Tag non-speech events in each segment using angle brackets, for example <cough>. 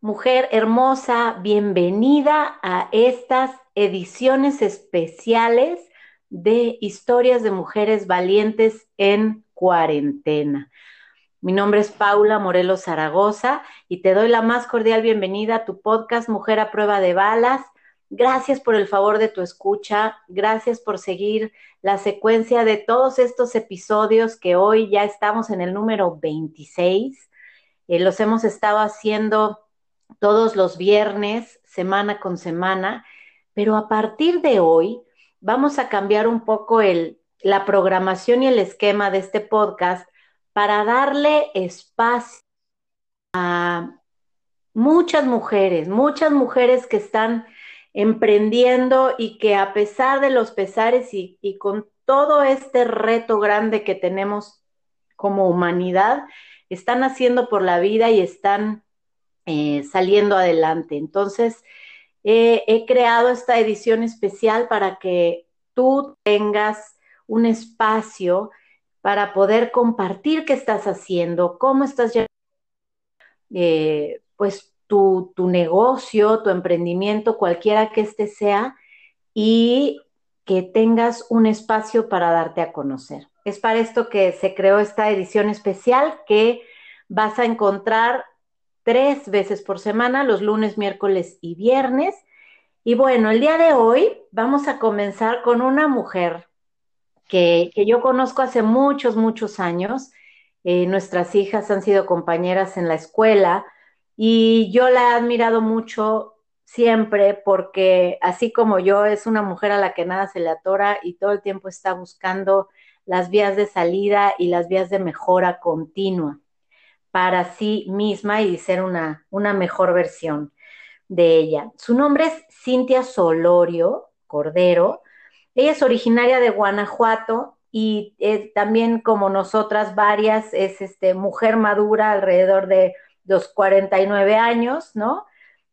Mujer hermosa, bienvenida a estas ediciones especiales de historias de mujeres valientes en cuarentena. Mi nombre es Paula Morelos Zaragoza y te doy la más cordial bienvenida a tu podcast Mujer a prueba de balas. Gracias por el favor de tu escucha, gracias por seguir la secuencia de todos estos episodios que hoy ya estamos en el número 26. Eh, los hemos estado haciendo todos los viernes, semana con semana, pero a partir de hoy vamos a cambiar un poco el, la programación y el esquema de este podcast para darle espacio a muchas mujeres, muchas mujeres que están emprendiendo y que a pesar de los pesares y, y con todo este reto grande que tenemos como humanidad, están haciendo por la vida y están eh, saliendo adelante. Entonces, he creado esta edición especial para que tú tengas un espacio para poder compartir qué estás haciendo, cómo estás llevando, eh, pues tu, tu negocio, tu emprendimiento, cualquiera que este sea, y que tengas un espacio para darte a conocer. Es para esto que se creó esta edición especial que vas a encontrar tres veces por semana, los lunes, miércoles y viernes. Y bueno, el día de hoy vamos a comenzar con una mujer que, yo conozco hace muchos, muchos años. Eh, nuestras hijas han sido compañeras en la escuela y yo la he admirado mucho siempre porque así como yo es una mujer a la que nada se le atora y todo el tiempo está buscando las vías de salida y las vías de mejora continua para sí misma y ser una, una mejor versión de ella. Su nombre es Cintia Solorio Cordero. Ella es originaria de Guanajuato y también como nosotras varias es este, mujer madura alrededor de los 49 años, ¿no?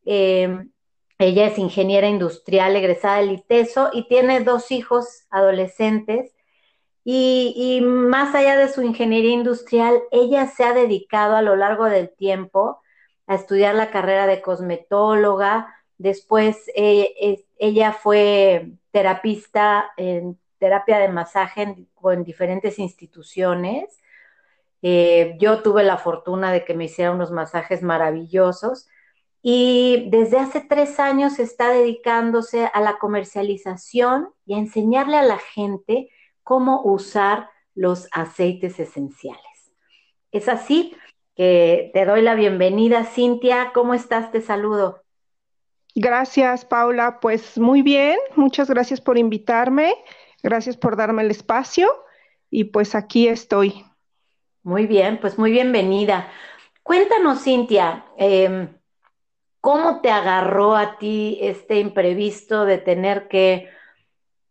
Em, ella es ingeniera industrial egresada del ITESO y tiene dos hijos adolescentes y, más allá de su ingeniería industrial, ella se ha dedicado a lo largo del tiempo a estudiar la carrera de cosmetóloga. Después eh, ella fue terapista en terapia de masaje en, diferentes instituciones. Eh, yo tuve la fortuna de que me hiciera unos masajes maravillosos y desde hace tres años está dedicándose a la comercialización y a enseñarle a la gente cómo usar los aceites esenciales. Es así que te doy la bienvenida, Cintia. ¿Cómo estás? Te saludo. Gracias, Paula. Pues muy bien, muchas gracias por invitarme, gracias por darme el espacio y pues aquí estoy. Muy bien, pues muy bienvenida. Cuéntanos, Cintia, em, ¿cómo te agarró a ti este imprevisto de tener que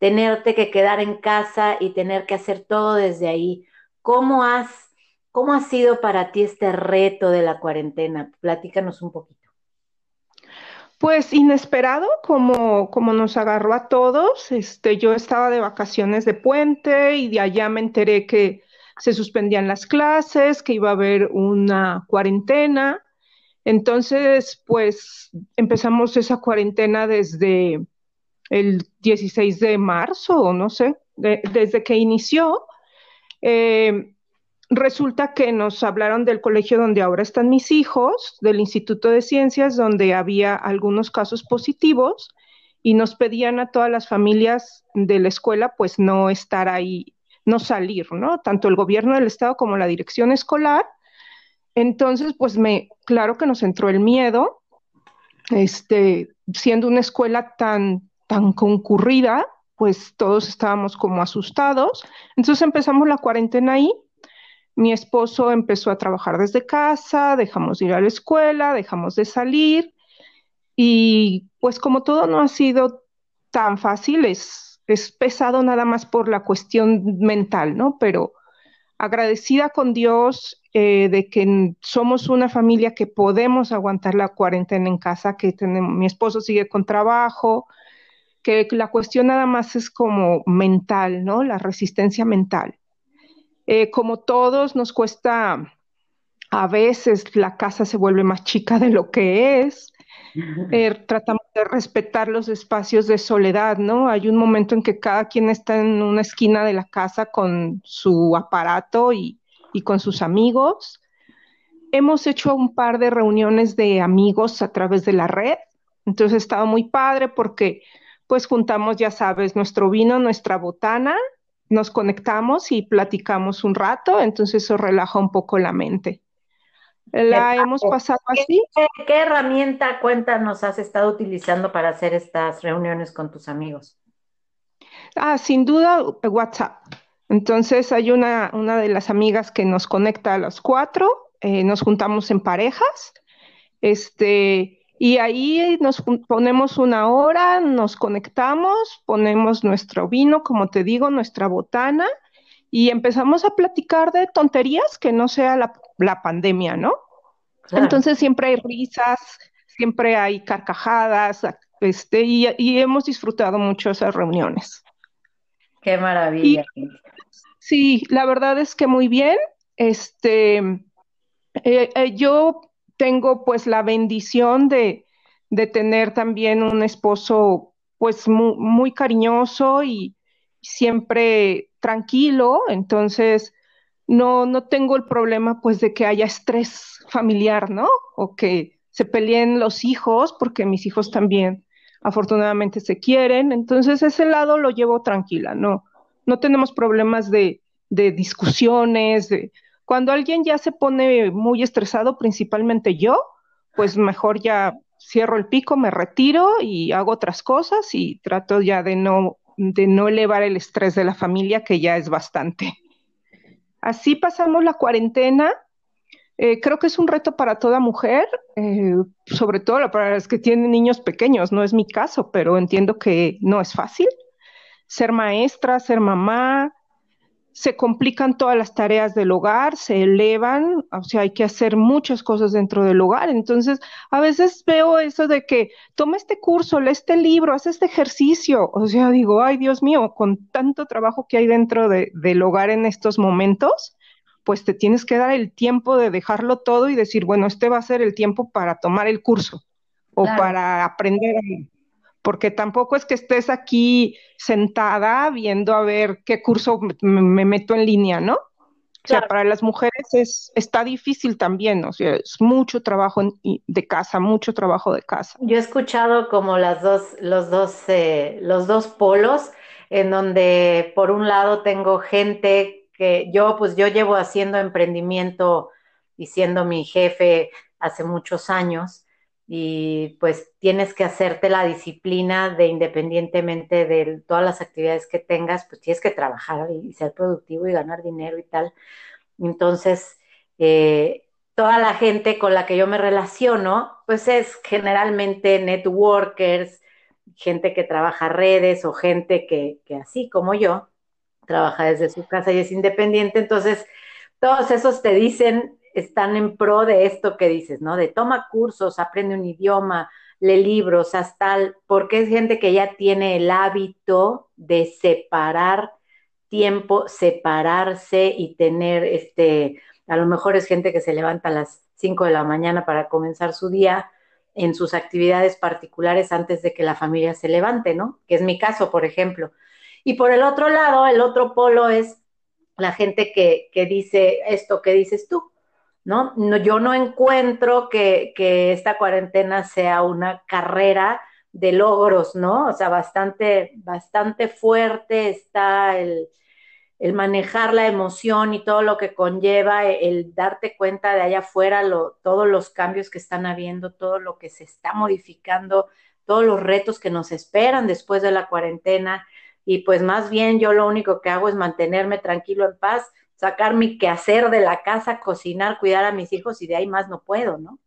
tenerte que quedar en casa y tener que hacer todo desde ahí. ¿Cómo has, cómo ha sido para ti este reto de la cuarentena? Platícanos un poquito. Pues inesperado, como, como nos agarró a todos. Este, yo estaba de vacaciones de puente y de allá me enteré que se suspendían las clases, que iba a haber una cuarentena. Entonces, pues empezamos esa cuarentena desde el 16 de marzo, no sé, desde que inició, eh, resulta que nos hablaron del colegio donde ahora están mis hijos, del Instituto de Ciencias, donde había algunos casos positivos y nos pedían a todas las familias de la escuela pues no estar ahí, no salir, ¿no? Tanto el gobierno del estado como la dirección escolar. Entonces, pues me, claro que nos entró el miedo, este, siendo una escuela tan tan concurrida, pues todos estábamos como asustados. Entonces empezamos la cuarentena ahí. Mi esposo empezó a trabajar desde casa, dejamos de ir a la escuela, dejamos de salir y pues como todo no ha sido tan fácil, es, es pesado nada más por la cuestión mental, ¿no? Pero agradecida con Dios eh, de que somos una familia que podemos aguantar la cuarentena en casa, que mi esposo sigue con trabajo, que la cuestión nada más es como mental, ¿no? La resistencia mental. Eh, como todos, nos cuesta, a veces la casa se vuelve más chica de lo que es. Eh, tratamos de respetar los espacios de soledad, ¿no? Hay un momento en que cada quien está en una esquina de la casa con su aparato y, y con sus amigos. Hemos hecho un par de reuniones de amigos a través de la red, entonces estaba muy padre porque pues juntamos, ya sabes, nuestro vino, nuestra botana, nos conectamos y platicamos un rato, entonces eso relaja un poco la mente. La hemos pasado así. ¿Qué, herramienta, cuéntanos, has estado utilizando para hacer estas reuniones con tus amigos? Ah, sin duda, WhatsApp. Entonces hay una, una de las amigas que nos conecta a los cuatro, eh, nos juntamos en parejas, este, y ahí nos ponemos una hora, nos conectamos, ponemos nuestro vino, como te digo, nuestra botana, y empezamos a platicar de tonterías que no sea la, pandemia, ¿no? Entonces siempre hay risas, siempre hay carcajadas, este, y, hemos disfrutado mucho esas reuniones. Qué maravilla. sí, la verdad es que muy bien. Este, eh, eh, yo tengo pues la bendición de, tener también un esposo pues muy, cariñoso y siempre tranquilo, entonces no, no tengo el problema pues de que haya estrés familiar, ¿no? O que se peleen los hijos, porque mis hijos también afortunadamente se quieren, entonces ese lado lo llevo tranquila, no, no tenemos problemas de, de discusiones, de, cuando alguien ya se pone muy estresado, principalmente yo, pues mejor ya cierro el pico, me retiro y hago otras cosas y trato ya de no, de no elevar el estrés de la familia, que ya es bastante. Así pasamos la cuarentena. Eh, creo que es un reto para toda mujer, eh, sobre todo para las que tienen niños pequeños. No es mi caso, pero entiendo que no es fácil. Ser maestra, ser mamá, se complican todas las tareas del hogar, se elevan, o sea, hay que hacer muchas cosas dentro del hogar. Entonces, a veces veo eso de que toma este curso, lee este libro, haz este ejercicio. O sea, digo, ay Dios mío, con tanto trabajo que hay dentro del hogar en estos momentos, pues te tienes que dar el tiempo de dejarlo todo y decir, bueno, este va a ser el tiempo para tomar el curso o para aprender porque tampoco es que estés aquí sentada viendo a ver qué curso me, meto en línea, ¿no? O sea, para las mujeres es, está difícil también, o sea, es mucho trabajo de casa, mucho trabajo de casa. Yo he escuchado como las dos, los dos, eh, los dos polos, en donde por un lado tengo gente que yo, pues yo llevo haciendo emprendimiento y siendo mi jefe hace muchos años, y pues tienes que hacerte la disciplina de independientemente de todas las actividades que tengas, pues tienes que trabajar y ser productivo y ganar dinero y tal. Entonces, eh, toda la gente con la que yo me relaciono, pues es generalmente networkers, gente que trabaja redes o gente que, que así como yo, trabaja desde su casa y es independiente. Entonces, todos esos te dicen están en pro de esto que dices, ¿no? De toma cursos, aprende un idioma, lee libros, haz tal, porque es gente que ya tiene el hábito de separar tiempo, separarse y tener este, a lo mejor es gente que se levanta a las 5 de la mañana para comenzar su día en sus actividades particulares antes de que la familia se levante, ¿no? Que es mi caso, por ejemplo. Y por el otro lado, el otro polo es la gente que, que dice esto que dices tú, ¿no? yo no encuentro que, esta cuarentena sea una carrera de logros, ¿no? O sea, bastante, bastante fuerte está el, manejar la emoción y todo lo que conlleva, el, darte cuenta de allá afuera todos los cambios que están habiendo, todo lo que se está modificando, todos los retos que nos esperan después de la cuarentena. Y pues más bien yo lo único que hago es mantenerme tranquilo en paz, sacar mi quehacer de la casa, cocinar, cuidar a mis hijos y de ahí más no puedo, ¿no?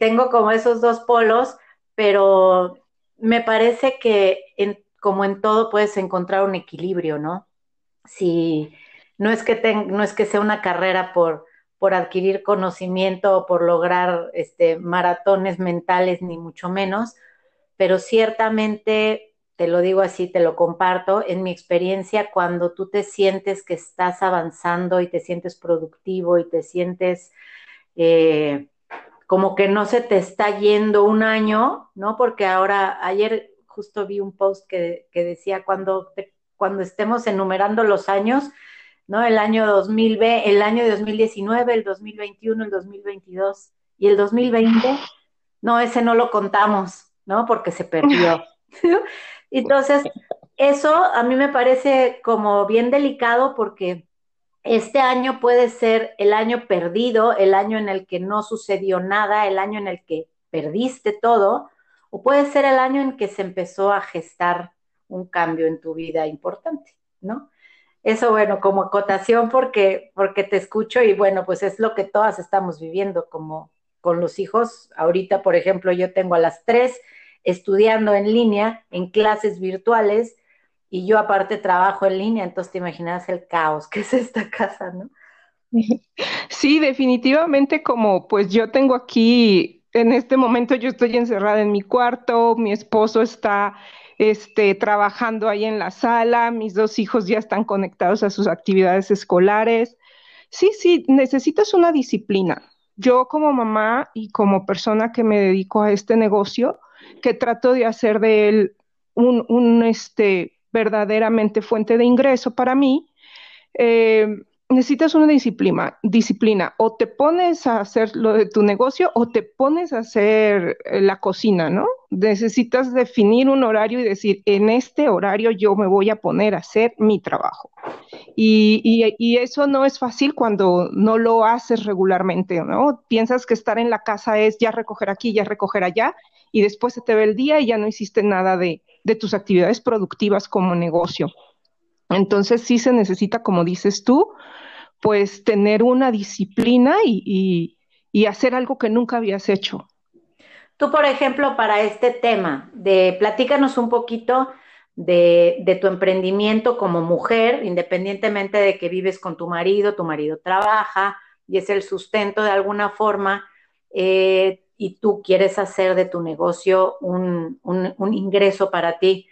tengo como esos dos polos, pero me parece que como en todo puedes encontrar un equilibrio, ¿no? Si no es que, no es que sea una carrera por, por adquirir conocimiento o por lograr este, maratones mentales, ni mucho menos, pero ciertamente, te lo digo así, te lo comparto, en mi experiencia, cuando tú te sientes que estás avanzando y te sientes productivo y te sientes eh, como que no se te está yendo un año, ¿no? Porque ahora, ayer justo vi un post que, decía, cuando, cuando estemos enumerando los años, ¿no? El año 2020, el año 2019, el 2021, el 2022 y el 2020, no, ese no lo contamos, ¿no? Porque se perdió. <laughs> Entonces, eso a mí me parece como bien delicado porque este año puede ser el año perdido, el año en el que no sucedió nada, el año en el que perdiste todo, o puede ser el año en que se empezó a gestar un cambio en tu vida importante, ¿no? Eso, bueno, como acotación porque, porque te escucho y bueno, pues es lo que todas estamos viviendo como con los hijos. Ahorita, por ejemplo, yo tengo a las tres estudiando en línea, en clases virtuales, y yo aparte trabajo en línea, entonces te imaginas el caos que <laughs> es esta casa, ¿no? Sí, definitivamente como pues yo tengo aquí, en este momento yo estoy encerrada en mi cuarto, mi esposo está este, trabajando ahí en la sala, mis dos hijos ya están conectados a sus actividades escolares. Sí, sí, necesitas una disciplina. Yo como mamá y como persona que me dedico a este negocio, que trato de hacer de él un, un este, verdaderamente fuente de ingreso para mí, eh, necesitas una disciplina, disciplina. O te pones a hacer lo de tu negocio o te pones a hacer eh, la cocina, ¿no? Necesitas definir un horario y decir, en este horario yo me voy a poner a hacer mi trabajo. Y, y, eso no es fácil cuando no lo haces regularmente, ¿no? Piensas que estar en la casa es ya recoger aquí, ya recoger allá, y después se te ve el día y ya no hiciste nada de, de tus actividades productivas como negocio. Entonces sí se necesita, como dices tú, pues tener una disciplina y, hacer algo que nunca habías hecho. Tú, por ejemplo, para este tema, de platícanos un poquito de, tu emprendimiento como mujer, independientemente de que vives con tu marido, tu marido trabaja y es el sustento de alguna forma, eh, y tú quieres hacer de tu negocio un, un ingreso para ti.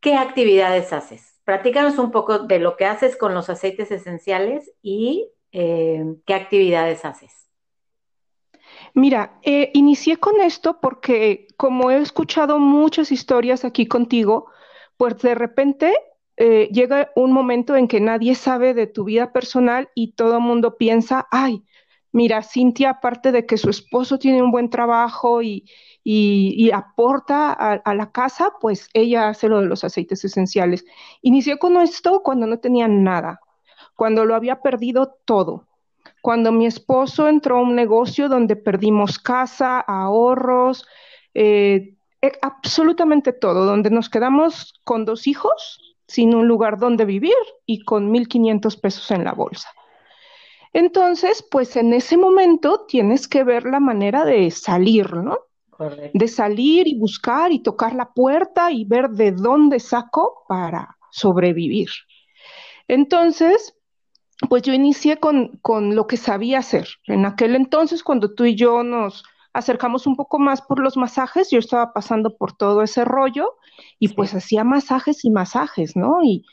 ¿Qué actividades haces? Platícanos un poco de lo que haces con los aceites esenciales y eh, qué actividades haces. Mira, eh, inicié con esto porque como he escuchado muchas historias aquí contigo, pues de repente eh, llega un momento en que nadie sabe de tu vida personal y todo el mundo piensa, ay, mira, Cintia, aparte de que su esposo tiene un buen trabajo y, y, aporta a, la casa, pues ella hace lo de los aceites esenciales. Inició con esto cuando no tenía nada, cuando lo había perdido todo. Cuando mi esposo entró a un negocio donde perdimos casa, ahorros, eh, eh, absolutamente todo, donde nos quedamos con dos hijos, sin un lugar donde vivir y con 1.500 pesos en la bolsa. Entonces, pues en ese momento tienes que ver la manera de salir, ¿no? De salir y buscar y tocar la puerta y ver de dónde saco para sobrevivir. Entonces, pues yo inicié con, lo que sabía hacer. En aquel entonces, cuando tú y yo nos acercamos un poco más por los masajes, yo estaba pasando por todo ese rollo y pues hacía masajes y masajes, ¿no? Y,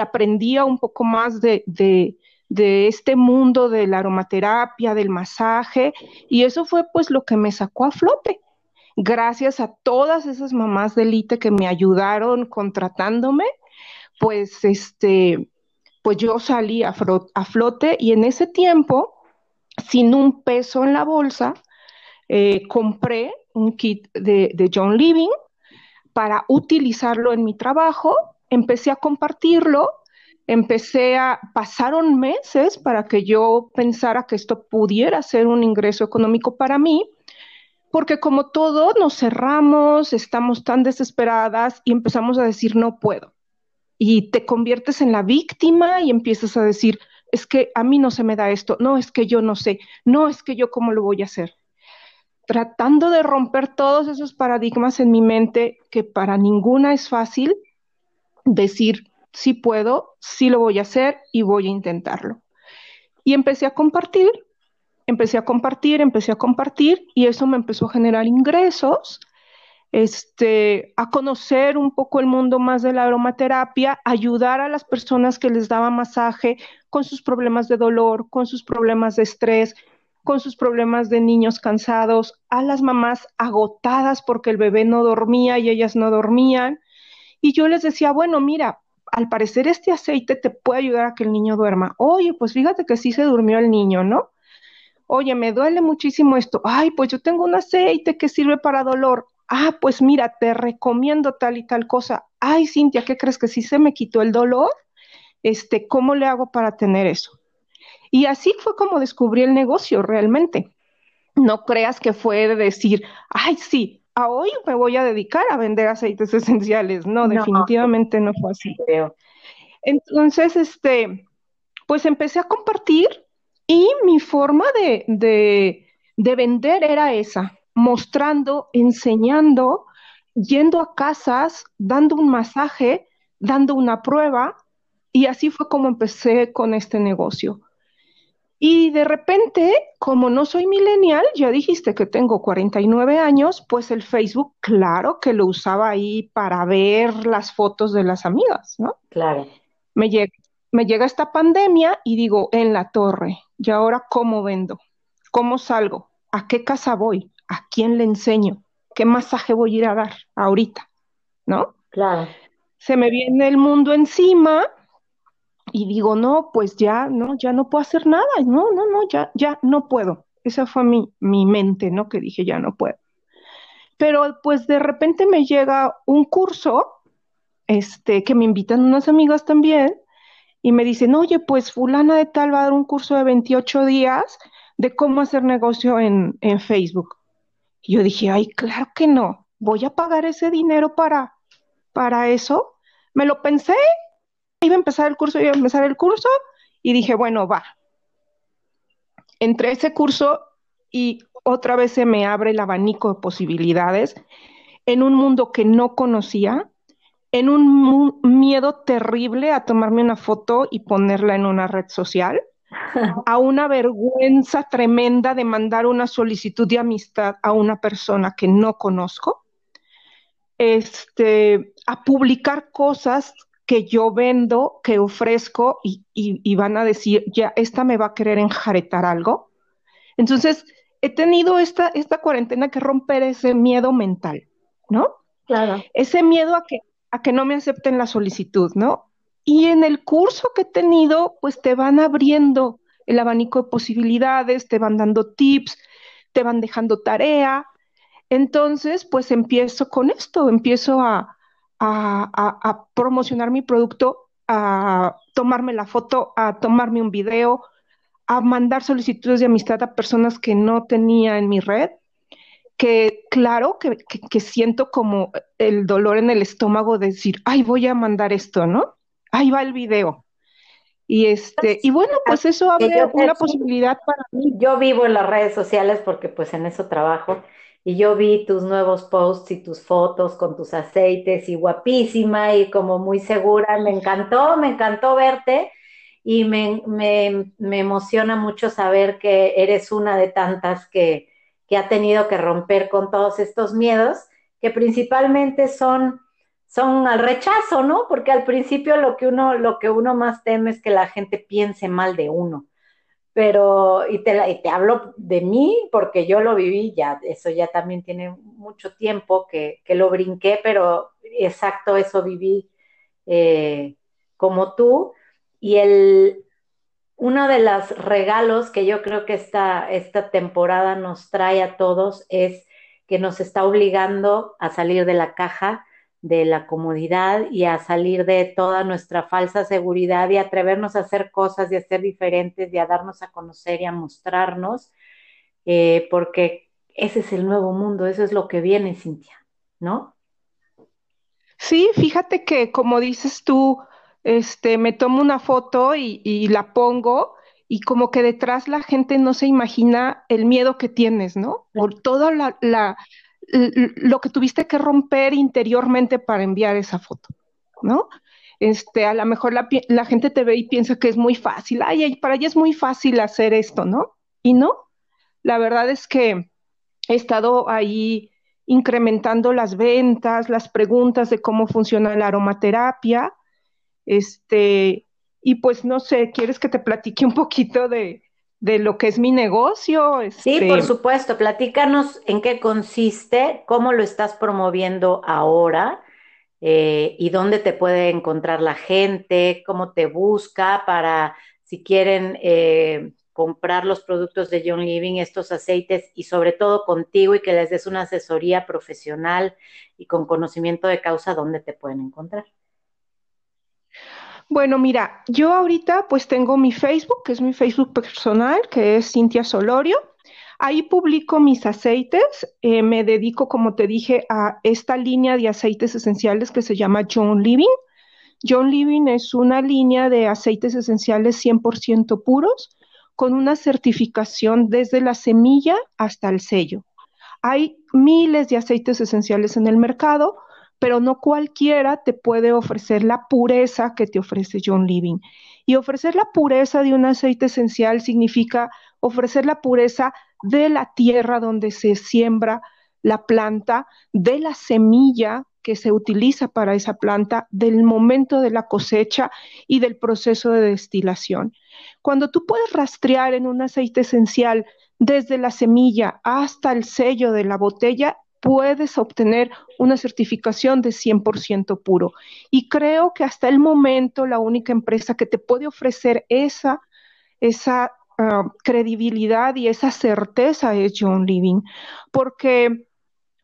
aprendía un poco más de, de este mundo de la aromaterapia, del masaje, y eso fue pues lo que me sacó a flote gracias a todas esas mamás de élite que me ayudaron contratándome, pues este, pues yo salí a, flote y en ese tiempo, sin un peso en la bolsa, eh, compré un kit de, de John Living para utilizarlo en mi trabajo, empecé a compartirlo, empecé a, pasaron meses para que yo pensara que esto pudiera ser un ingreso económico para mí porque como todo nos cerramos, estamos tan desesperadas y empezamos a decir no puedo. Y te conviertes en la víctima y empiezas a decir, es que a mí no se me da esto, no es que yo no sé, no es que yo cómo lo voy a hacer. tratando de romper todos esos paradigmas en mi mente que para ninguna es fácil decir, sí puedo, sí lo voy a hacer y voy a intentarlo. Y empecé a compartir, empecé a compartir, empecé a compartir y eso me empezó a generar ingresos, este, a conocer un poco el mundo más de la aromaterapia, ayudar a las personas que les daba masaje con sus problemas de dolor, con sus problemas de estrés, con sus problemas de niños cansados, a las mamás agotadas porque el bebé no dormía y ellas no dormían. Y yo les decía, bueno, mira, al parecer este aceite te puede ayudar a que el niño duerma. Oye, pues fíjate que sí se durmió el niño, ¿no? Oye, me duele muchísimo esto. Ay, pues yo tengo un aceite que sirve para dolor. Ah, pues mira, te recomiendo tal y tal cosa. Ay, Cintia, ¿qué crees que sí se me quitó el dolor? Este, ¿cómo le hago para tener eso? Y así fue como descubrí el negocio realmente. No creas que fue de decir, ay, sí, a hoy me voy a dedicar a vender aceites <laughs> esenciales. No, definitivamente no fue así. Entonces, este, pues empecé a compartir y mi forma de, de vender era esa, mostrando, enseñando, yendo a casas, dando un masaje, dando una prueba, y así fue como empecé con este negocio. Y de repente, como no soy millennial, ya dijiste que tengo 49 años, pues el Facebook, claro que lo usaba ahí para ver las fotos de las amigas, ¿no? Claro. Me llega, me llega esta pandemia y digo, en la torre, ¿y ahora cómo vendo? ¿Cómo salgo? ¿A qué casa voy? ¿A quién le enseño? ¿Qué masaje voy a ir a dar ahorita? ¿No? Claro. Se me viene el mundo encima y digo, no, pues ya, no, ya no puedo hacer nada, no, no, no, ya, ya no puedo. Esa fue mi, mi mente, ¿no? Que dije, ya no puedo. Pero pues de repente me llega un curso, este, que me invitan unas amigas también, y me dicen, oye, pues fulana de tal va a dar un curso de 28 días de cómo hacer negocio en, en Facebook. Y yo dije, ay, claro que no, voy a pagar ese dinero para, para eso. Me lo pensé iba a empezar el curso, iba a empezar el curso y dije, bueno, va. Entre ese curso y otra vez se me abre el abanico de posibilidades en un mundo que no conocía, en un miedo terrible a tomarme una foto y ponerla en una red social, <laughs> a una vergüenza tremenda de mandar una solicitud de amistad a una persona que no conozco, este, a publicar cosas que yo vendo, que ofrezco y, van a decir, ya, esta me va a querer enjaretar algo. Entonces, he tenido esta, esta cuarentena que romper ese miedo mental, ¿no? Claro. Ese miedo a que, a que no me acepten la solicitud, ¿no? Y en el curso que he tenido, pues te van abriendo el abanico de posibilidades, te van dando tips, te van dejando tarea. Entonces, pues empiezo con esto, empiezo a, a, promocionar mi producto, a tomarme la foto, a tomarme un video, a mandar solicitudes de amistad a personas que no tenía en mi red, que claro que, que, siento como el dolor en el estómago de decir, ay, voy a mandar esto, ¿no? Ahí va el video. Y este, y bueno, pues eso abre una posibilidad para mí. Yo vivo en las redes sociales porque pues en eso trabajo y yo vi tus nuevos posts y tus fotos con tus aceites y guapísima y como muy segura. Me encantó, me encantó verte y me, emociona mucho saber que eres una de tantas que, que, ha tenido que romper con todos estos miedos, que principalmente son, son al rechazo, ¿no? Porque al principio lo que uno, lo que uno más teme es que la gente piense mal de uno pero, y te, te hablo de mí porque yo lo viví ya, eso ya también tiene mucho tiempo que, que lo brinqué, pero exacto, eso viví eh, como tú. Y el, uno de los regalos que yo creo que esta, esta temporada nos trae a todos es que nos está obligando a salir de la caja, de la comodidad y a salir de toda nuestra falsa seguridad y atrevernos a hacer cosas y a ser diferentes y a darnos a conocer y a mostrarnos, eh, porque ese es el nuevo mundo, eso es lo que viene, Cintia, ¿no? Sí, fíjate que como dices tú, este, me tomo una foto y, y la pongo y como que detrás la gente no se imagina el miedo que tienes, ¿no? Por todo la, lo que tuviste que romper interiormente para enviar esa foto, ¿no? Este, a lo mejor la, la gente te ve y piensa que es muy fácil, ay, para ella es muy fácil hacer esto, ¿no? Y no, la verdad es que he estado ahí incrementando las ventas, las preguntas de cómo funciona la aromaterapia, este, y pues no sé, ¿quieres que te platique un poquito de, lo que es mi negocio? Sí, este, por supuesto, platícanos en qué consiste, cómo lo estás promoviendo ahora eh, y dónde te puede encontrar la gente, cómo te busca para si quieren eh, comprar los productos de John Living, estos aceites y sobre todo contigo y que les des una asesoría profesional y con conocimiento de causa, ¿dónde te pueden encontrar? Bueno, mira, yo ahorita pues tengo mi Facebook, que es mi Facebook personal, que es Cintia Solorio. Ahí publico mis aceites, eh, me dedico, como te dije, a esta línea de aceites esenciales que se llama John Living. John Living es una línea de aceites esenciales 100% puros con una certificación desde la semilla hasta el sello. Hay miles de aceites esenciales en el mercado, pero no cualquiera te puede ofrecer la pureza que te ofrece John Living. Y ofrecer la pureza de un aceite esencial significa ofrecer la pureza de la tierra donde se siembra la planta, de la semilla que se utiliza para esa planta, del momento de la cosecha y del proceso de destilación. Cuando tú puedes rastrear en un aceite esencial desde la semilla hasta el sello de la botella, puedes obtener una certificación de 100% puro. Y creo que hasta el momento la única empresa que te puede ofrecer esa, esa ah, credibilidad y esa certeza es John Living, porque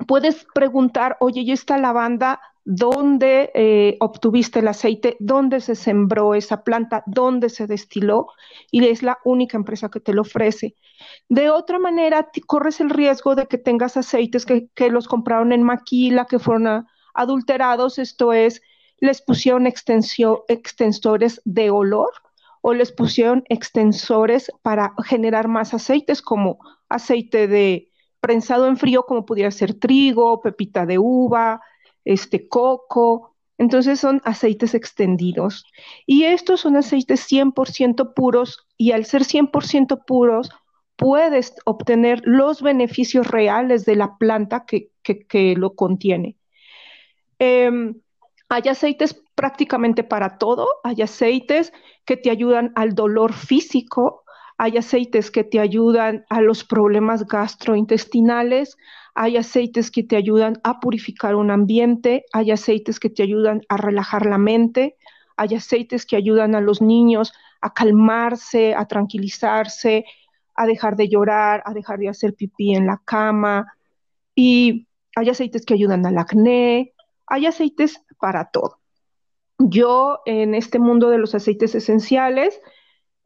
puedes preguntar, oye, ¿y esta lavanda dónde eh, obtuviste el aceite, dónde se sembró esa planta, dónde se destiló, y es la única empresa que te lo ofrece. De otra manera, corres el riesgo de que tengas aceites que, los compraron en maquila, que fueron adulterados, esto es, les pusieron extensores de olor o les pusieron extensores para generar más aceites, como aceite de prensado en frío, como pudiera ser trigo, pepita de uva, este coco. Entonces son aceites extendidos. Y estos son aceites 100% puros y al ser 100% puros puedes obtener los beneficios reales de la planta que, lo contiene. Em, hay aceites prácticamente para todo. Hay aceites que te ayudan al dolor físico. Hay aceites que te ayudan a los problemas gastrointestinales hay aceites que te ayudan a purificar un ambiente, hay aceites que te ayudan a relajar la mente, hay aceites que ayudan a los niños a calmarse, a tranquilizarse, a dejar de llorar, a dejar de hacer pipí en la cama, y hay aceites que ayudan al acné, hay aceites para todo. Yo en este mundo de los aceites esenciales,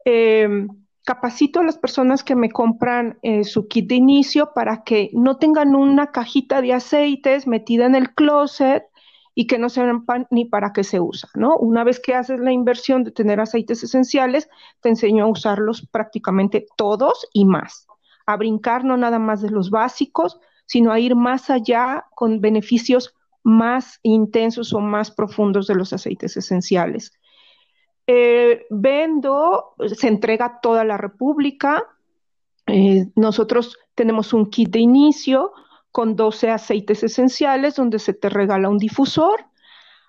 eh, capacito a las personas que me compran eh, su kit de inicio para que no tengan una cajita de aceites metida en el closet y que no sepan ni para qué se usa, ¿no? Una vez que haces la inversión de tener aceites esenciales, te enseño a usarlos prácticamente todos y más, a brincar no nada más de los básicos, sino a ir más allá con beneficios más intensos o más profundos de los aceites esenciales. Eh, vendo, se entrega a toda la República. Eh, nosotros tenemos un kit de inicio con 12 aceites esenciales donde se te regala un difusor.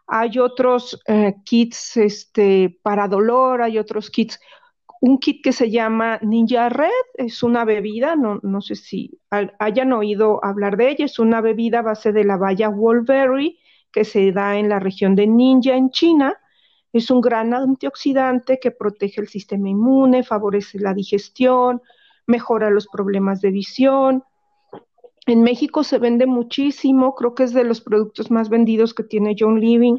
Hay otros eh, kits este, para dolor, hay otros kits. Un kit que se llama Ninja Red es una bebida, no, no sé si hayan oído hablar de ella, es una bebida a base de la valla Wolverine que se da en la región de Ninja en China es un gran antioxidante que protege el sistema inmune, favorece la digestión, mejora los problemas de visión. En México se vende muchísimo, creo que es de los productos más vendidos que tiene John Living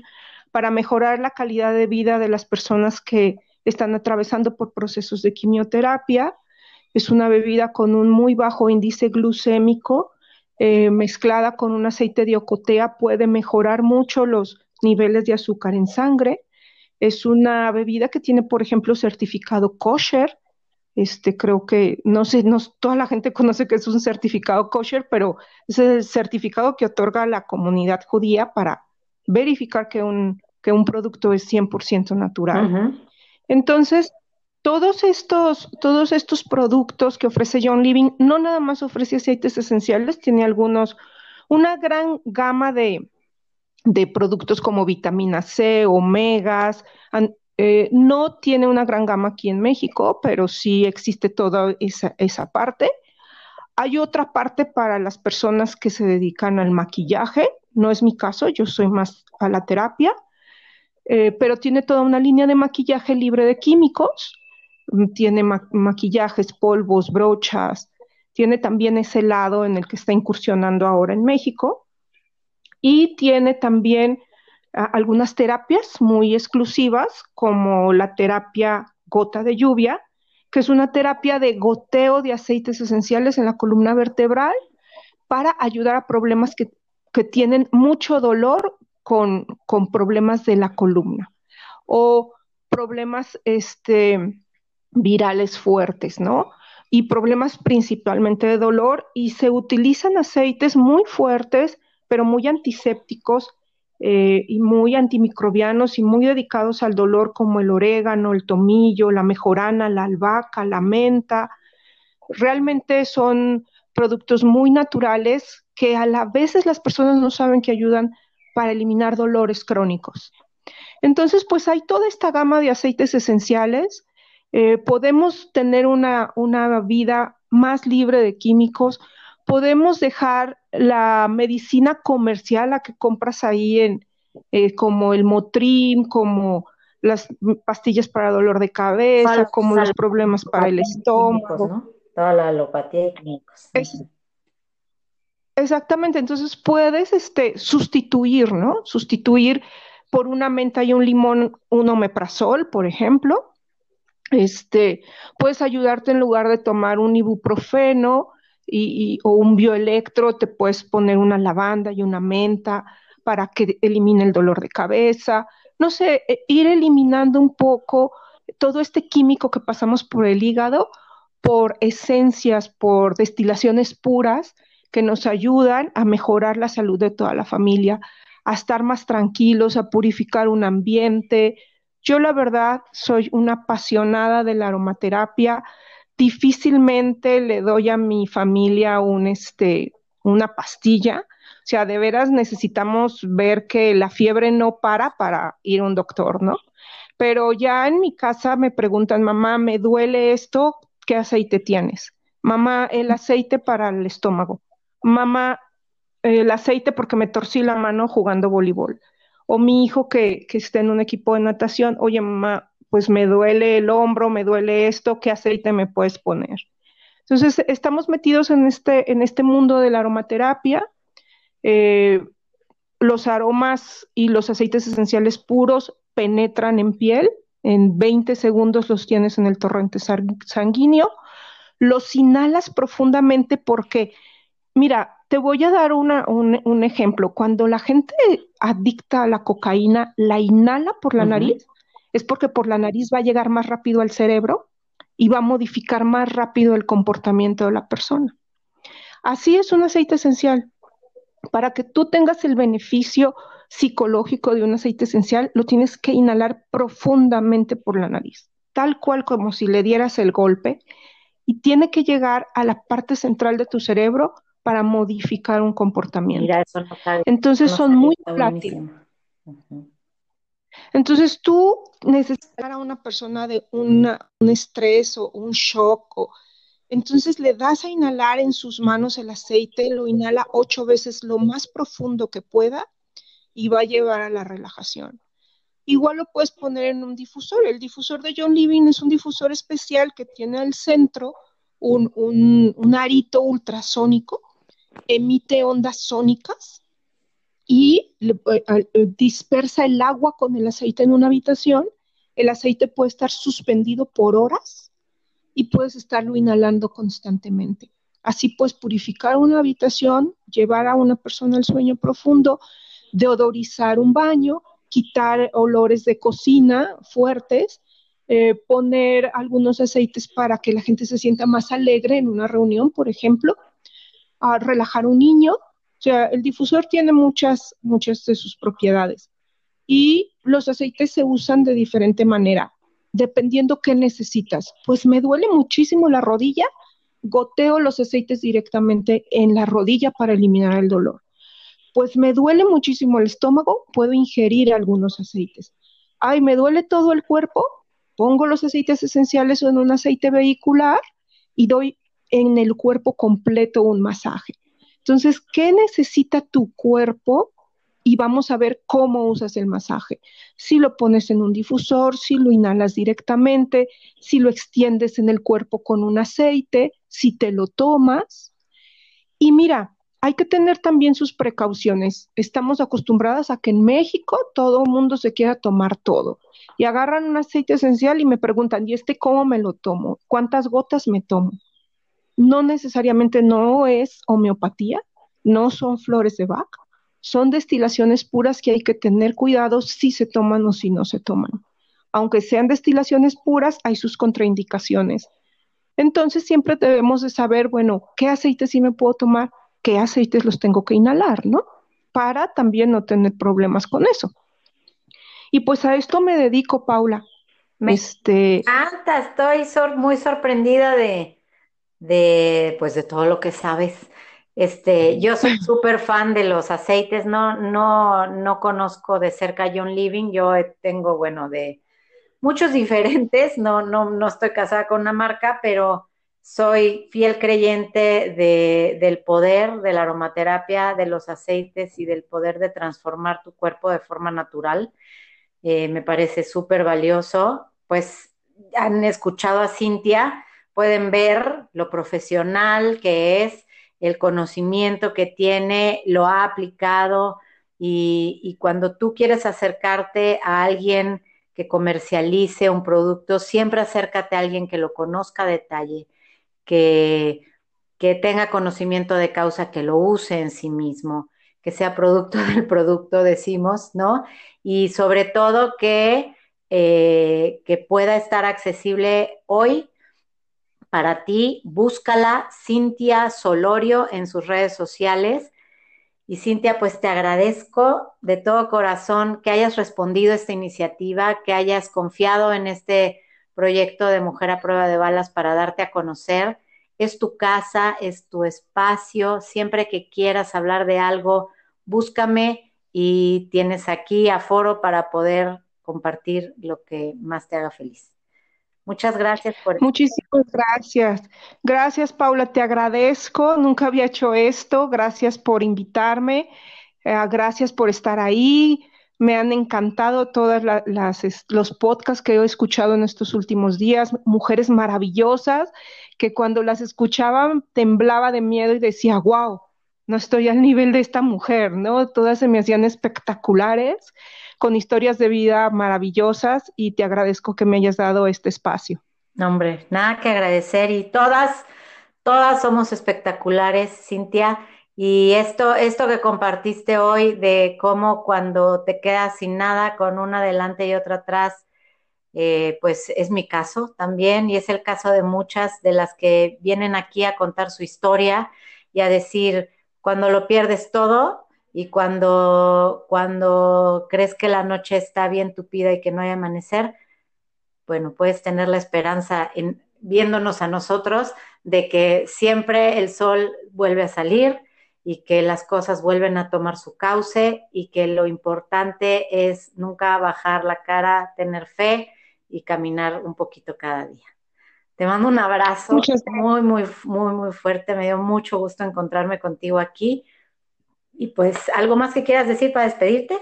para mejorar la calidad de vida de las personas que están atravesando por procesos de quimioterapia. Es una bebida con un muy bajo índice glucémico, eh, mezclada con un aceite de ocotea, puede mejorar mucho los niveles de azúcar en sangre. Es una bebida que tiene, por ejemplo, certificado kosher. Este, creo que, no sé, no, toda la gente <laughs> conoce que es un certificado kosher, pero es el certificado que otorga la comunidad judía para verificar que un, que un producto es 100% natural. Entonces, todos estos, todos estos productos que ofrece John Living, no nada más ofrece aceites esenciales, tiene algunos, una gran gama de, de productos como vitamina C, omegas, eh, no tiene una gran gama aquí en México, pero sí existe toda esa, esa parte. Hay otra parte para las personas que se dedican al maquillaje, no es mi caso, yo soy más a la terapia, eh, pero tiene toda una línea de maquillaje libre de químicos. Mm, tiene maquillajes, polvos, brochas, tiene también ese lado en el que está incursionando ahora en México y tiene también ah, algunas terapias muy exclusivas como la terapia gota de lluvia, que es una terapia de goteo de aceites esenciales en la columna vertebral para ayudar a problemas que, que tienen mucho dolor con, con, problemas de la columna o problemas este, virales fuertes, ¿no? Y problemas principalmente de dolor y se utilizan aceites muy fuertes, pero muy antisépticos eh, y muy antimicrobianos y muy dedicados al dolor como el orégano, el tomillo, la mejorana, la albahaca, la menta. Realmente son productos muy naturales que a la veces las personas no saben que ayudan para eliminar dolores crónicos. Entonces, pues hay toda esta gama de aceites esenciales eh, podemos tener una, vida más libre de químicos, podemos dejar la medicina comercial, la que compras ahí en, eh, como el Motrin, como las pastillas para dolor de cabeza, como los problemas para el estómago. Toda la alopatía exactamente, entonces puedes este, sustituir, ¿no? Sustituir por una menta y un limón un omeprazol, por ejemplo, este, puedes ayudarte en lugar de tomar un ibuprofeno y, o un bioelectro, te puedes poner una lavanda y una menta para que elimine el dolor de cabeza. No sé, e, ir eliminando un poco todo este químico que pasamos por el hígado por esencias, por destilaciones puras que nos ayudan a mejorar la salud de toda la familia, a estar más tranquilos, a purificar un ambiente, yo la verdad soy una apasionada de la aromaterapia. Difícilmente le doy a mi familia un, este, una pastilla. O sea, de veras necesitamos ver que la fiebre no para para ir a un doctor, ¿no? Pero ya en mi casa me preguntan, mamá, me duele esto, ¿qué aceite tienes? Mamá, el aceite para el estómago. Mamá, el aceite porque me torcí la mano jugando voleibol o mi hijo que, que esté en un equipo de natación, oye mamá, pues me duele el hombro, me duele esto, ¿qué aceite me puedes poner? Entonces, estamos metidos en este, en este mundo de la aromaterapia. Eh, los aromas y los aceites esenciales puros penetran en piel, en 20 segundos los tienes en el torrente sanguíneo, los inhalas profundamente porque, mira, te voy a dar un, ejemplo. Cuando la gente adicta a la cocaína la inhala por la nariz, es porque por la nariz va a llegar más rápido al cerebro y va a modificar más rápido el comportamiento de la persona. Así es un aceite esencial. Para que tú tengas el beneficio psicológico de un aceite esencial, lo tienes que inhalar profundamente por la nariz, tal cual como si le dieras el golpe, y tiene que llegar a la parte central de tu cerebro para modificar un comportamiento. Entonces son muy prácticos. Entonces tú necesitas a una persona de un estrés o un shock, o, entonces le das a inhalar en sus manos el aceite, lo inhala ocho veces lo más profundo que pueda y va a llevar a la relajación. Igual lo puedes poner en un difusor. El difusor de John Living es un difusor especial que tiene al centro un, un arito ultrasónico emite ondas sónicas y eh, eh, dispersa el agua con el aceite en una habitación. El aceite puede estar suspendido por horas y puedes estarlo inhalando constantemente. Así puedes purificar una habitación, llevar a una persona al sueño profundo, deodorizar un baño, quitar olores de cocina fuertes. eh, poner algunos aceites para que la gente se sienta más alegre en una reunión, por ejemplo, a relajar un niño. O sea, el difusor tiene muchas, muchas de sus propiedades y los aceites se usan de diferente manera, dependiendo qué necesitas. Pues me duele muchísimo la rodilla, goteo los aceites directamente en la rodilla para eliminar el dolor. Pues me duele muchísimo el estómago, puedo ingerir algunos aceites. Ay, me duele todo el cuerpo, pongo los aceites esenciales en un aceite vehicular y doy en el cuerpo completo un masaje. Entonces, ¿qué necesita tu cuerpo? Y vamos a ver cómo usas el masaje. Si lo pones en un difusor, si lo inhalas directamente, si lo extiendes en el cuerpo con un aceite, si te lo tomas. Y mira, hay que tener también sus precauciones. Estamos acostumbradas a que en México todo el mundo se quiera tomar todo. Y agarran un aceite esencial y me preguntan, ¿y este cómo me lo tomo? ¿Cuántas gotas me tomo? No necesariamente no es homeopatía, no son flores de Bach, son destilaciones puras que hay que tener cuidado si se toman o si no se toman. Aunque sean destilaciones puras, hay sus contraindicaciones. Entonces siempre debemos de saber, bueno, qué aceites sí me puedo tomar, qué aceites los tengo que inhalar, ¿no? Para también no tener problemas con eso. Y pues a esto me dedico, Paula. Me este... estoy muy sorprendida de, de, pues de todo lo que sabes. Este, yo soy <laughs> súper fan de los aceites, no, no, no conozco de cerca John Living, yo tengo, bueno, de muchos <laughs> diferentes, no, no, no estoy casada con una marca, pero soy fiel creyente de, del poder de la aromaterapia, de los aceites y del poder de transformar tu cuerpo de forma natural. Eh, me parece súper valioso. Pues han escuchado a Cintia, pueden ver lo profesional que es, el conocimiento que tiene, lo ha aplicado y, cuando tú quieres acercarte a alguien que comercialice un producto, siempre acércate a alguien que lo conozca a detalle, que, que tenga conocimiento de causa, que lo use en sí mismo, que sea producto <laughs> del producto, decimos, ¿no? Y sobre todo que, eh, que pueda estar accesible hoy para ti. Búscala, Cintia Solorio, en sus redes sociales. Y Cintia, pues te agradezco de todo corazón que hayas respondido a esta iniciativa, que hayas confiado en este proyecto de Mujer a Prueba de Balas para darte a conocer. Es tu casa, es tu espacio. Siempre que quieras hablar de algo, búscame y tienes aquí aforo para poder compartir lo que más te haga feliz. Muchas gracias por... Muchísimas gracias. Gracias, Paula, te agradezco. Nunca había hecho esto. Gracias por invitarme. Eh, gracias por estar ahí. Me han encantado todos los podcasts que he escuchado en estos últimos días. Mujeres maravillosas que cuando las escuchaba temblaba de miedo y decía, wow, no estoy al nivel de esta mujer, ¿no? Todas se me hacían espectaculares con historias de vida maravillosas y te agradezco que me hayas dado este espacio. No, hombre, nada que agradecer y todas, todas somos espectaculares, Cintia. Y esto, esto que compartiste hoy de cómo cuando te quedas sin nada con una adelante y otra atrás, eh, pues es mi caso también y es el caso de muchas de las que vienen aquí a contar su historia y a decir, cuando lo pierdes todo, y cuando, cuando crees que la noche está bien tupida y que no hay amanecer, bueno, puedes tener la esperanza en viéndonos a nosotros de que siempre el sol vuelve a salir y que las cosas vuelven a tomar su cauce y que lo importante es nunca bajar la cara, tener fe y caminar un poquito cada día. Te mando un abrazo muy, muy, muy, muy fuerte. Me dio mucho gusto encontrarme contigo aquí y pues, ¿algo más que quieras decir para despedirte?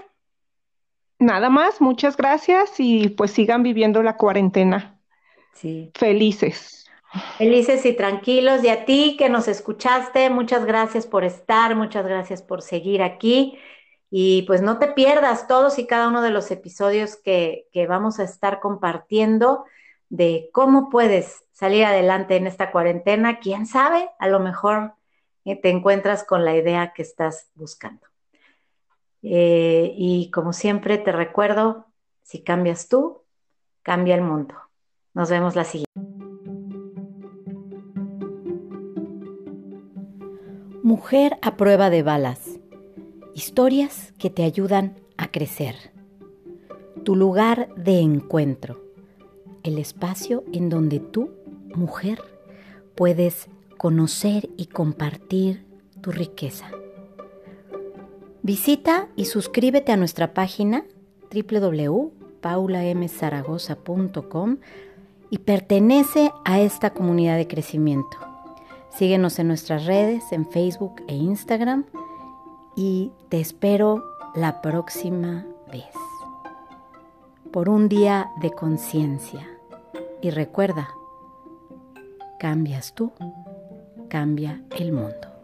Nada más, muchas gracias y pues sigan viviendo la cuarentena. Sí. Felices. Felices y tranquilos. Y a ti que nos escuchaste, muchas gracias por estar, muchas gracias por seguir aquí. Y pues no te pierdas todos y cada uno de los episodios que, que vamos a estar compartiendo de cómo puedes salir adelante en esta cuarentena. ¿Quién sabe? A lo mejor te encuentras con la idea que estás buscando. Eh, y como siempre te recuerdo, si cambias tú, cambia el mundo. Nos vemos la siguiente. Mujer a prueba de balas. Historias que te ayudan a crecer. Tu lugar de encuentro. El espacio en donde tú, mujer, puedes conocer y compartir tu riqueza. Visita y suscríbete a nuestra página www.paulamzaragoza.com y pertenece a esta comunidad de crecimiento. Síguenos en nuestras redes, en Facebook e Instagram y te espero la próxima vez. Por un día de conciencia. Y recuerda, cambias tú, cambia el mundo.